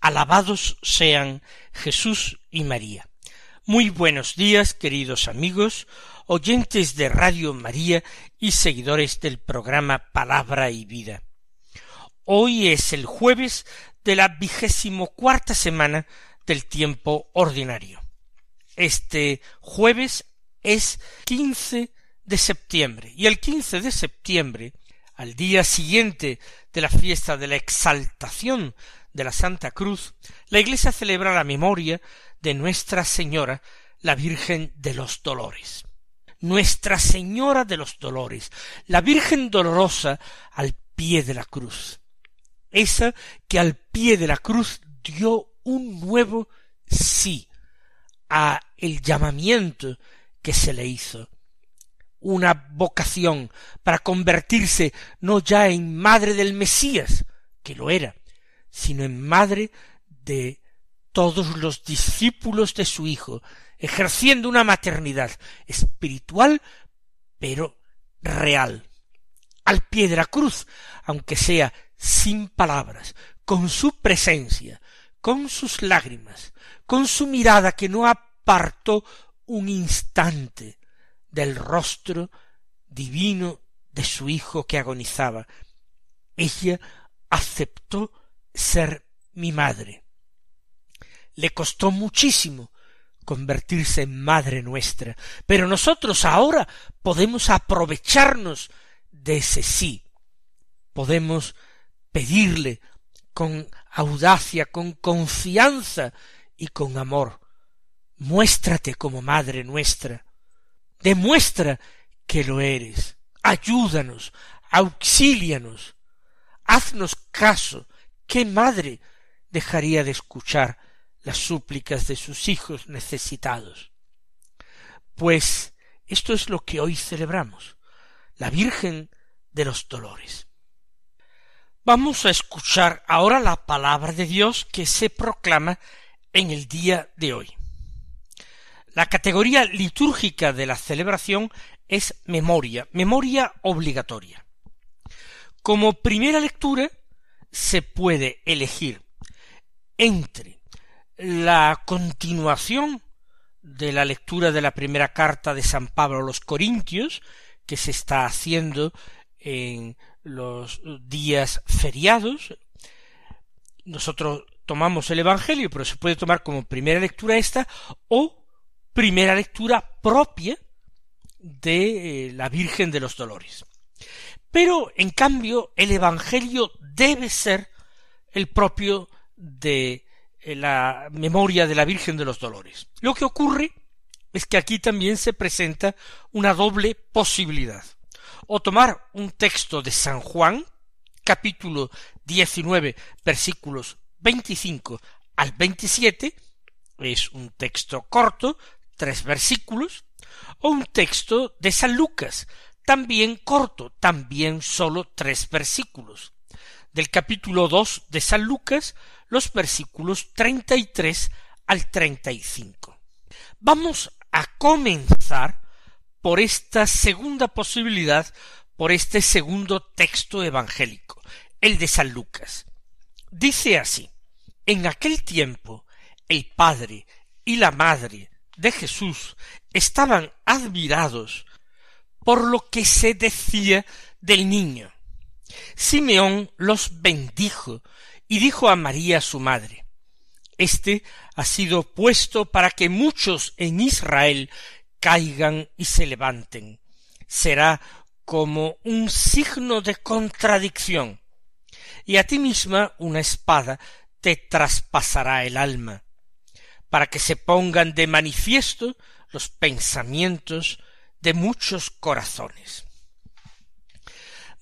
Alabados sean Jesús y María. Muy buenos días, queridos amigos, oyentes de Radio María y seguidores del programa Palabra y Vida. Hoy es el jueves de la vigésimo cuarta semana del tiempo ordinario. Este jueves es quince de septiembre. Y el quince de septiembre, al día siguiente de la fiesta de la exaltación de la Santa Cruz, la Iglesia celebra la memoria de Nuestra Señora, la Virgen de los Dolores. Nuestra Señora de los Dolores, la Virgen dolorosa al pie de la cruz. Esa que al pie de la cruz dio un nuevo sí a el llamamiento que se le hizo una vocación para convertirse no ya en madre del Mesías, que lo era, sino en madre de todos los discípulos de su Hijo, ejerciendo una maternidad espiritual, pero real, al pie de la cruz, aunque sea sin palabras, con su presencia, con sus lágrimas, con su mirada que no apartó un instante del rostro divino de su hijo que agonizaba. Ella aceptó ser mi madre. Le costó muchísimo convertirse en madre nuestra, pero nosotros ahora podemos aprovecharnos de ese sí. Podemos pedirle con audacia, con confianza y con amor. Muéstrate como madre nuestra demuestra que lo eres, ayúdanos, auxílianos, haznos caso. ¿Qué madre dejaría de escuchar las súplicas de sus hijos necesitados? Pues esto es lo que hoy celebramos, la Virgen de los Dolores. Vamos a escuchar ahora la palabra de Dios que se proclama en el día de hoy. La categoría litúrgica de la celebración es memoria, memoria obligatoria. Como primera lectura se puede elegir entre la continuación de la lectura de la primera carta de San Pablo a los Corintios, que se está haciendo en los días feriados. Nosotros tomamos el Evangelio, pero se puede tomar como primera lectura esta, o primera lectura propia de eh, la Virgen de los Dolores. Pero, en cambio, el Evangelio debe ser el propio de eh, la memoria de la Virgen de los Dolores. Lo que ocurre es que aquí también se presenta una doble posibilidad. O tomar un texto de San Juan, capítulo 19, versículos 25 al 27, es un texto corto, tres versículos, o un texto de San Lucas, también corto, también sólo tres versículos. Del capítulo dos de San Lucas, los versículos treinta y tres al treinta y cinco. Vamos a comenzar por esta segunda posibilidad, por este segundo texto evangélico, el de San Lucas. Dice así, en aquel tiempo el padre y la madre de Jesús estaban admirados por lo que se decía del niño. Simeón los bendijo y dijo a María su madre Este ha sido puesto para que muchos en Israel caigan y se levanten. Será como un signo de contradicción, y a ti misma una espada te traspasará el alma para que se pongan de manifiesto los pensamientos de muchos corazones.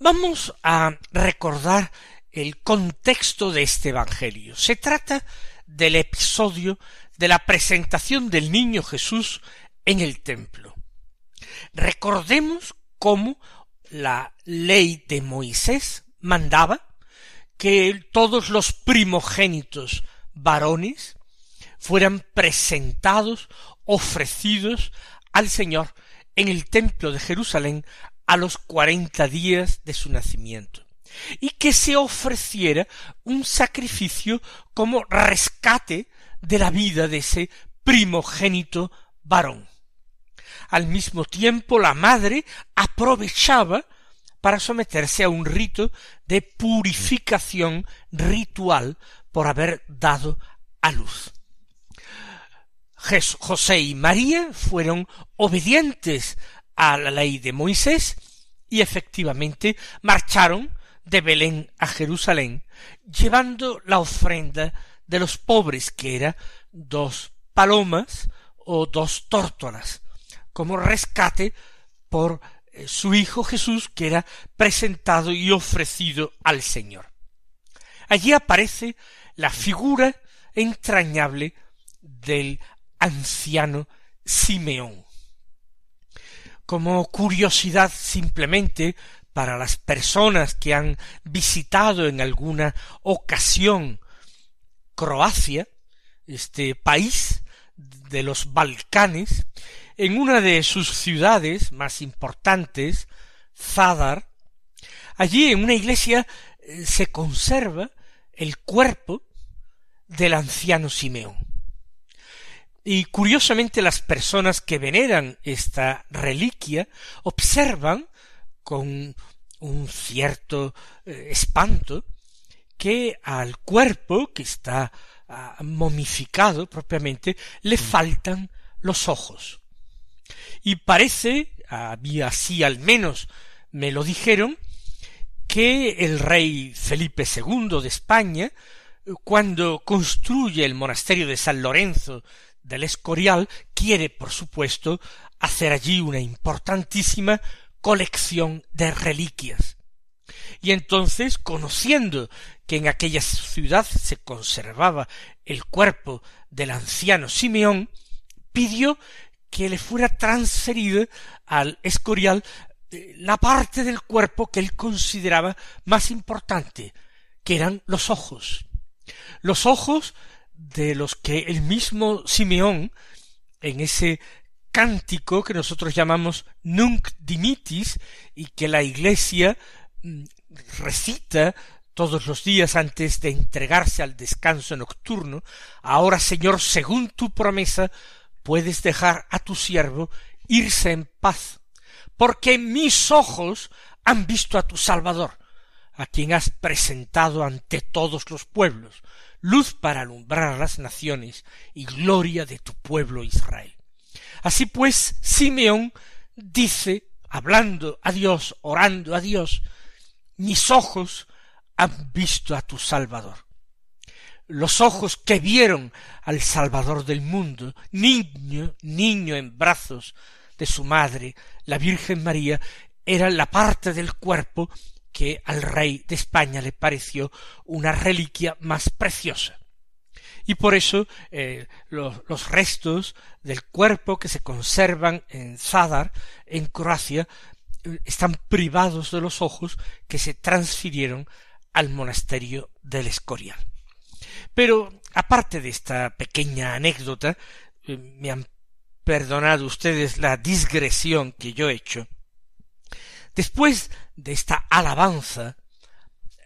Vamos a recordar el contexto de este Evangelio. Se trata del episodio de la presentación del niño Jesús en el templo. Recordemos cómo la ley de Moisés mandaba que todos los primogénitos varones fueran presentados, ofrecidos al Señor en el templo de Jerusalén a los cuarenta días de su nacimiento, y que se ofreciera un sacrificio como rescate de la vida de ese primogénito varón. Al mismo tiempo la madre aprovechaba para someterse a un rito de purificación ritual por haber dado a luz. José y María fueron obedientes a la ley de Moisés y efectivamente marcharon de Belén a Jerusalén llevando la ofrenda de los pobres que era dos palomas o dos tórtolas como rescate por eh, su hijo Jesús que era presentado y ofrecido al Señor. Allí aparece la figura entrañable del anciano Simeón como curiosidad simplemente para las personas que han visitado en alguna ocasión Croacia, este país de los Balcanes, en una de sus ciudades más importantes, Zadar, allí en una iglesia eh, se conserva el cuerpo del anciano Simeón. Y curiosamente las personas que veneran esta reliquia observan con un cierto eh, espanto que al cuerpo que está ah, momificado propiamente le mm. faltan los ojos. Y parece, había así al menos me lo dijeron, que el rey Felipe II de España, cuando construye el monasterio de San Lorenzo del Escorial quiere, por supuesto, hacer allí una importantísima colección de reliquias. Y entonces, conociendo que en aquella ciudad se conservaba el cuerpo del anciano Simeón, pidió que le fuera transferido al Escorial eh, la parte del cuerpo que él consideraba más importante, que eran los ojos. Los ojos de los que el mismo Simeón, en ese cántico que nosotros llamamos Nunc Dimitis y que la Iglesia mm, recita todos los días antes de entregarse al descanso nocturno, ahora Señor, según tu promesa, puedes dejar a tu siervo irse en paz, porque mis ojos han visto a tu Salvador, a quien has presentado ante todos los pueblos, luz para alumbrar a las naciones y gloria de tu pueblo Israel. Así pues, Simeón dice, hablando a Dios, orando a Dios, mis ojos han visto a tu Salvador. Los ojos que vieron al Salvador del mundo, niño, niño en brazos de su madre, la Virgen María, era la parte del cuerpo que al rey de España le pareció una reliquia más preciosa. Y por eso eh, los, restos del cuerpo que se conservan en Zadar, en Croacia, están privados de los ojos que se transfirieron al monasterio del Escorial. Pero aparte de esta pequeña anécdota, eh, me han perdonado ustedes la digresión que yo he hecho. Después de esta alabanza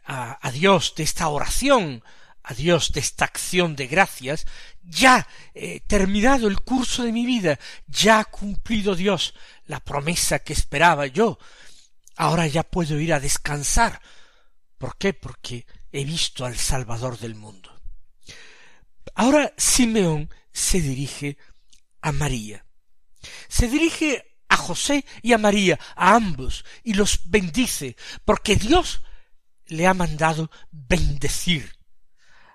a, Dios, de esta oración a Dios, de esta acción de gracias, ya he terminado el curso de mi vida, ya ha cumplido Dios la promesa que esperaba yo, ahora ya puedo ir a descansar. ¿Por qué? Porque he visto al Salvador del mundo. Ahora Simeón se dirige a María. Se dirige a José y a María, a ambos, y los bendice, porque Dios le ha mandado bendecir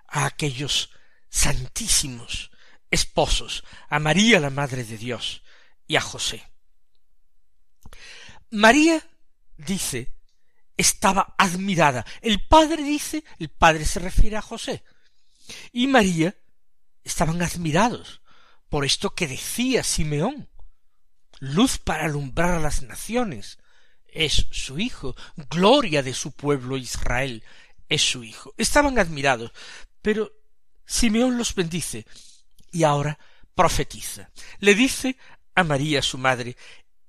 a aquellos santísimos esposos, a María la Madre de Dios y a José. María dice estaba admirada. El padre dice, el padre se refiere a José. Y María estaban admirados por esto que decía Simeón. Luz para alumbrar a las naciones. Es su hijo. Gloria de su pueblo Israel. Es su hijo. Estaban admirados. Pero Simeón los bendice. Y ahora profetiza. Le dice a María su madre,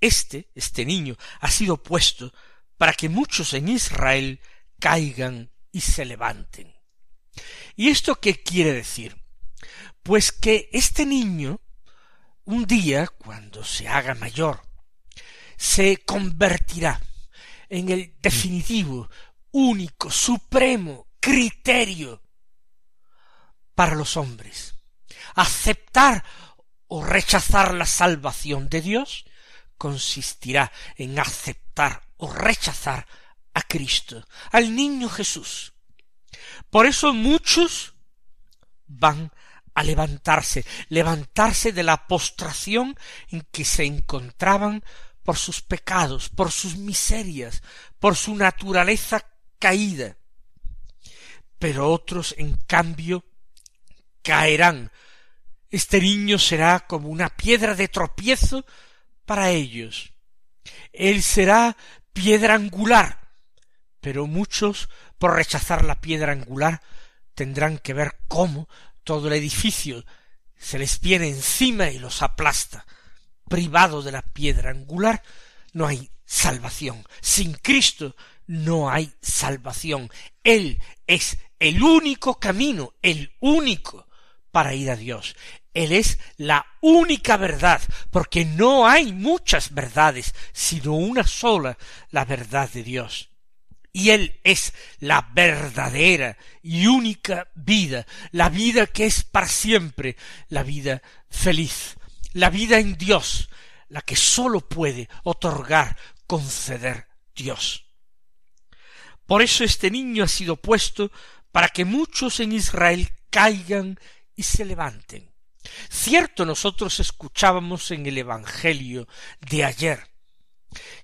este, este niño, ha sido puesto para que muchos en Israel caigan y se levanten. ¿Y esto qué quiere decir? Pues que este niño, un día, cuando se haga mayor, se convertirá en el definitivo, único, supremo criterio para los hombres. Aceptar o rechazar la salvación de Dios consistirá en aceptar o rechazar a Cristo, al niño Jesús. Por eso muchos van a levantarse, levantarse de la postración en que se encontraban por sus pecados, por sus miserias, por su naturaleza caída. Pero otros, en cambio, caerán. Este niño será como una piedra de tropiezo para ellos. Él será piedra angular, pero muchos, por rechazar la piedra angular, tendrán que ver cómo todo el edificio se les viene encima y los aplasta. Privado de la piedra angular, no hay salvación. Sin Cristo no hay salvación. Él es el único camino, el único para ir a Dios. Él es la única verdad, porque no hay muchas verdades, sino una sola, la verdad de Dios. Y Él es la verdadera y única vida, la vida que es para siempre, la vida feliz, la vida en Dios, la que sólo puede otorgar, conceder Dios. Por eso este niño ha sido puesto para que muchos en Israel caigan y se levanten. Cierto, nosotros escuchábamos en el Evangelio de ayer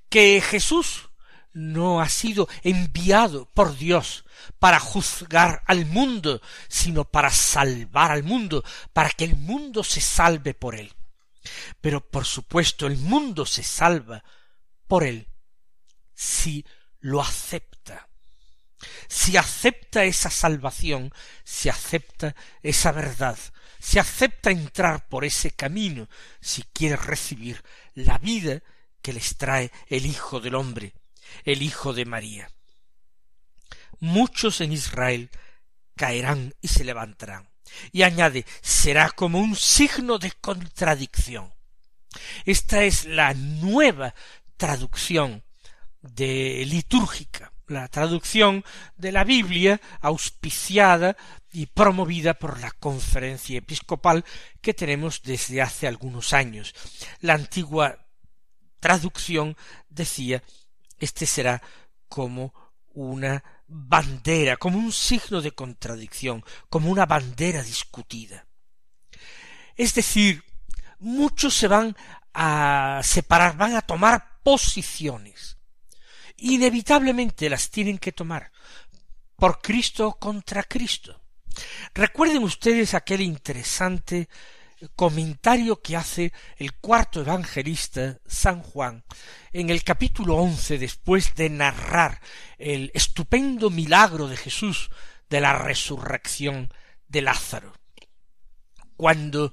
que Jesús no ha sido enviado por Dios para juzgar al mundo, sino para salvar al mundo, para que el mundo se salve por él. Pero por supuesto el mundo se salva por él si lo acepta. Si acepta esa salvación, si acepta esa verdad, se acepta entrar por ese camino si quiere recibir la vida que les trae el Hijo del Hombre, el Hijo de María. Muchos en Israel caerán y se levantarán. Y añade, será como un signo de contradicción. Esta es la nueva traducción de litúrgica, la traducción de la Biblia auspiciada y promovida por la conferencia episcopal que tenemos desde hace algunos años. La antigua traducción decía este será como una bandera, como un signo de contradicción, como una bandera discutida. Es decir, muchos se van a separar, van a tomar posiciones. Inevitablemente las tienen que tomar por Cristo contra Cristo. Recuerden ustedes aquel interesante comentario que hace el cuarto evangelista San Juan en el capítulo once después de narrar el estupendo milagro de Jesús de la resurrección de Lázaro. Cuando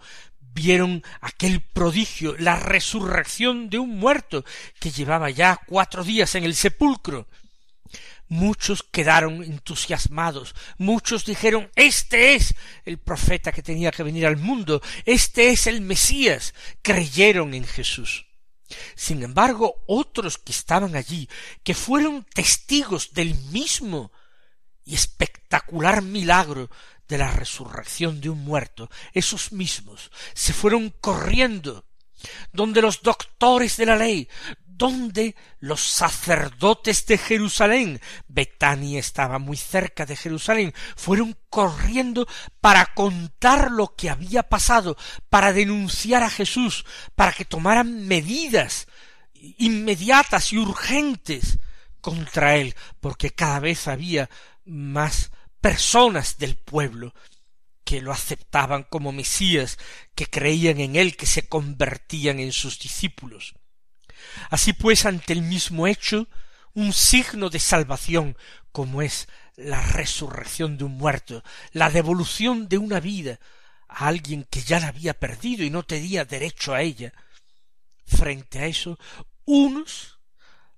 vieron aquel prodigio, la resurrección de un muerto que llevaba ya cuatro días en el sepulcro, Muchos quedaron entusiasmados, muchos dijeron Este es el profeta que tenía que venir al mundo, este es el Mesías, creyeron en Jesús. Sin embargo, otros que estaban allí, que fueron testigos del mismo y espectacular milagro de la resurrección de un muerto, esos mismos se fueron corriendo donde los doctores de la ley, donde los sacerdotes de Jerusalén, Betania estaba muy cerca de Jerusalén, fueron corriendo para contar lo que había pasado, para denunciar a Jesús, para que tomaran medidas inmediatas y urgentes contra él, porque cada vez había más personas del pueblo que lo aceptaban como Mesías, que creían en él, que se convertían en sus discípulos. Así pues, ante el mismo hecho, un signo de salvación, como es la resurrección de un muerto, la devolución de una vida a alguien que ya la había perdido y no tenía derecho a ella, frente a eso, unos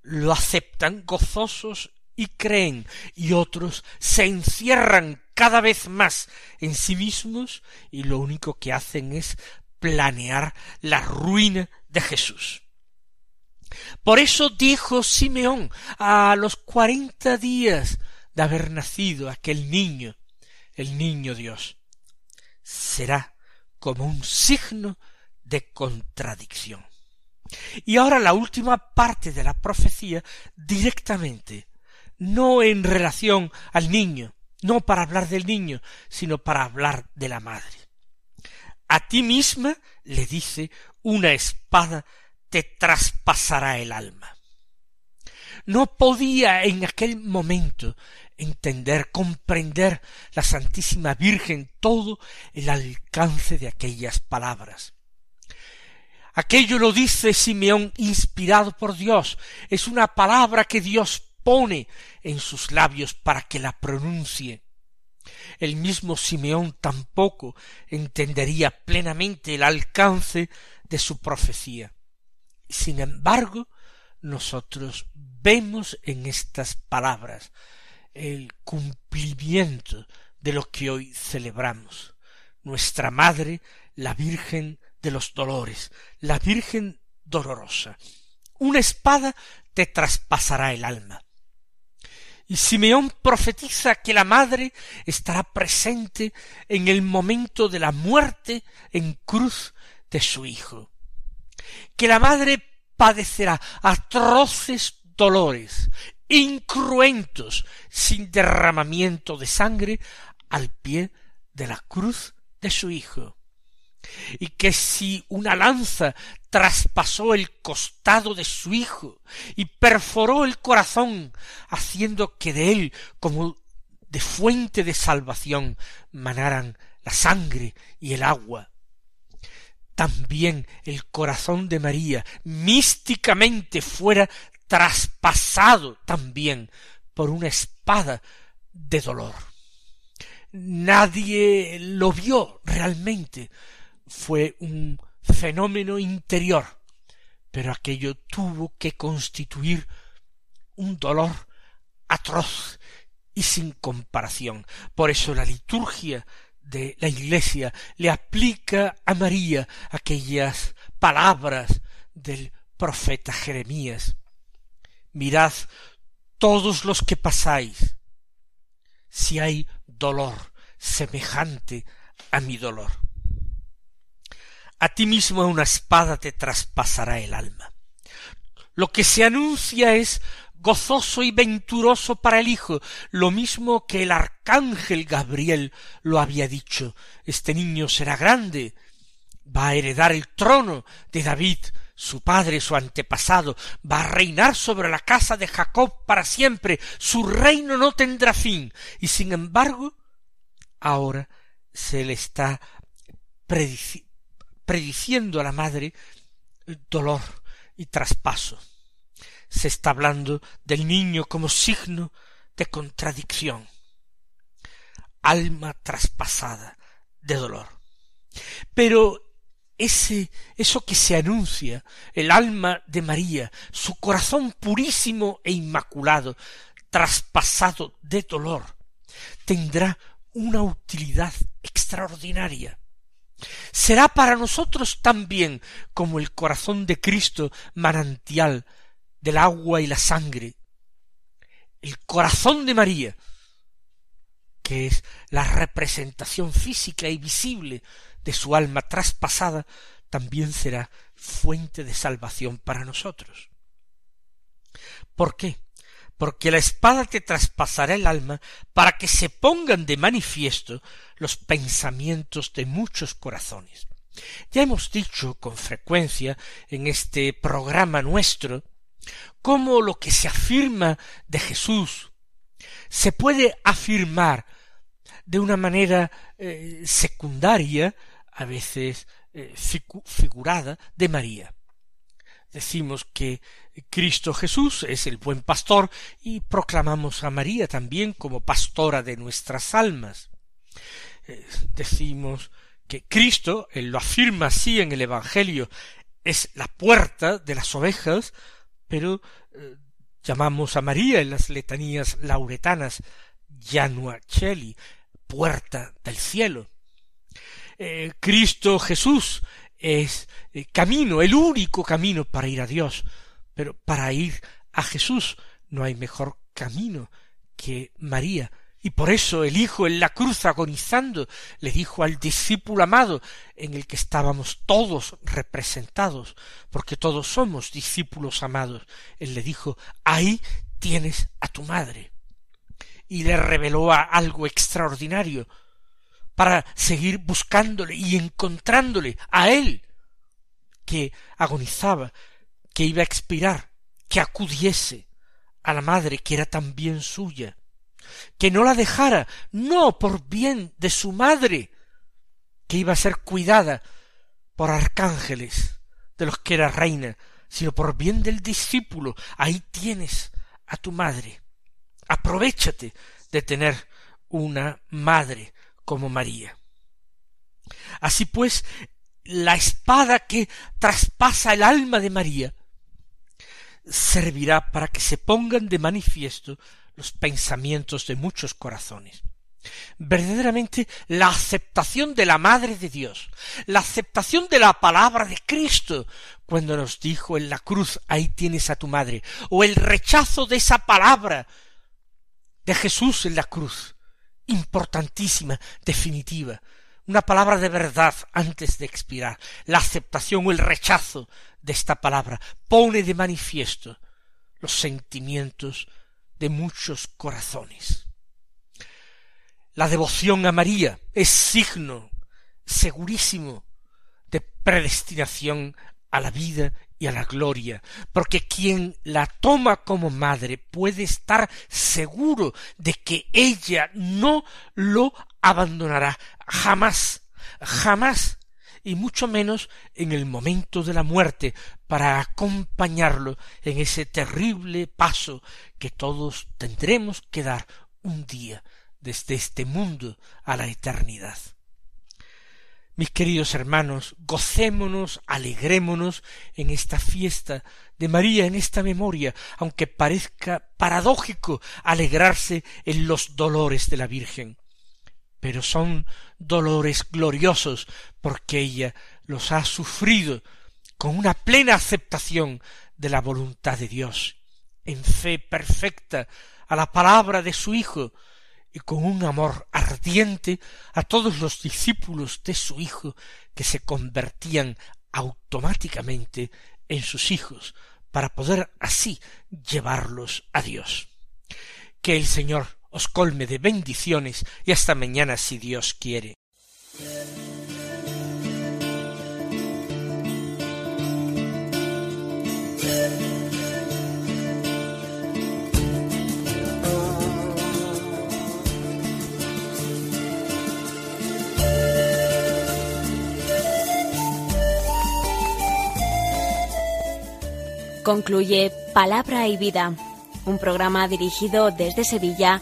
lo aceptan gozosos y creen, y otros se encierran cada vez más en sí mismos y lo único que hacen es planear la ruina de Jesús. Por eso dijo Simeón a los cuarenta días de haber nacido aquel niño, el niño Dios, será como un signo de contradicción. Y ahora la última parte de la profecía directamente, no en relación al niño, no para hablar del niño, sino para hablar de la madre. A ti misma, le dice, una espada te traspasará el alma. No podía en aquel momento entender, comprender la Santísima Virgen todo el alcance de aquellas palabras. Aquello lo dice Simeón inspirado por Dios. Es una palabra que Dios pone en sus labios para que la pronuncie. El mismo Simeón tampoco entendería plenamente el alcance de su profecía. Sin embargo, nosotros vemos en estas palabras el cumplimiento de lo que hoy celebramos. Nuestra Madre, la Virgen de los Dolores, la Virgen dolorosa. Una espada te traspasará el alma. Y Simeón profetiza que la madre estará presente en el momento de la muerte en cruz de su hijo. Que la madre padecerá atroces dolores, incruentos, sin derramamiento de sangre, al pie de la cruz de su hijo y que si una lanza traspasó el costado de su hijo y perforó el corazón, haciendo que de él, como de fuente de salvación, manaran la sangre y el agua. También el corazón de María místicamente fuera traspasado también por una espada de dolor. Nadie lo vio realmente, fue un fenómeno interior, pero aquello tuvo que constituir un dolor atroz y sin comparación. Por eso la liturgia de la Iglesia le aplica a María aquellas palabras del profeta Jeremías. Mirad todos los que pasáis, si hay dolor semejante a mi dolor a ti mismo una espada te traspasará el alma. Lo que se anuncia es gozoso y venturoso para el Hijo, lo mismo que el arcángel Gabriel lo había dicho. Este niño será grande, va a heredar el trono de David, su padre, su antepasado, va a reinar sobre la casa de Jacob para siempre, su reino no tendrá fin, y sin embargo, ahora se le está prediciendo a la madre dolor y traspaso. Se está hablando del niño como signo de contradicción, alma traspasada de dolor. Pero ese eso que se anuncia, el alma de María, su corazón purísimo e inmaculado, traspasado de dolor, tendrá una utilidad extraordinaria será para nosotros también como el corazón de Cristo manantial del agua y la sangre, el corazón de María, que es la representación física y visible de su alma traspasada, también será fuente de salvación para nosotros. ¿Por qué? porque la espada te traspasará el alma para que se pongan de manifiesto los pensamientos de muchos corazones. Ya hemos dicho con frecuencia en este programa nuestro cómo lo que se afirma de Jesús se puede afirmar de una manera eh, secundaria, a veces eh, figurada, de María. Decimos que Cristo Jesús es el buen pastor y proclamamos a María también como pastora de nuestras almas. Eh, decimos que Cristo, él lo afirma así en el Evangelio, es la puerta de las ovejas, pero eh, llamamos a María en las letanías lauretanas Janua puerta del cielo. Eh, Cristo Jesús es camino, el único camino para ir a Dios, pero para ir a Jesús no hay mejor camino que María y por eso el Hijo en la cruz agonizando le dijo al discípulo amado, en el que estábamos todos representados, porque todos somos discípulos amados, él le dijo, ahí tienes a tu madre. Y le reveló algo extraordinario para seguir buscándole y encontrándole a él, que agonizaba, que iba a expirar, que acudiese a la madre que era también suya que no la dejara, no por bien de su madre, que iba a ser cuidada por arcángeles, de los que era reina, sino por bien del discípulo. Ahí tienes a tu madre. Aprovechate de tener una madre como María. Así pues, la espada que traspasa el alma de María servirá para que se pongan de manifiesto los pensamientos de muchos corazones. Verdaderamente la aceptación de la Madre de Dios, la aceptación de la palabra de Cristo, cuando nos dijo en la cruz, ahí tienes a tu madre, o el rechazo de esa palabra de Jesús en la cruz, importantísima, definitiva, una palabra de verdad antes de expirar, la aceptación o el rechazo de esta palabra pone de manifiesto los sentimientos de muchos corazones. La devoción a María es signo segurísimo de predestinación a la vida y a la gloria, porque quien la toma como madre puede estar seguro de que ella no lo abandonará jamás, jamás y mucho menos en el momento de la muerte, para acompañarlo en ese terrible paso que todos tendremos que dar un día desde este mundo a la eternidad. Mis queridos hermanos, gocémonos, alegrémonos en esta fiesta de María, en esta memoria, aunque parezca paradójico alegrarse en los dolores de la Virgen pero son dolores gloriosos porque ella los ha sufrido con una plena aceptación de la voluntad de Dios, en fe perfecta a la palabra de su Hijo, y con un amor ardiente a todos los discípulos de su Hijo que se convertían automáticamente en sus hijos, para poder así llevarlos a Dios. Que el Señor os colme de bendiciones y hasta mañana si Dios quiere. Concluye Palabra y Vida, un programa dirigido desde Sevilla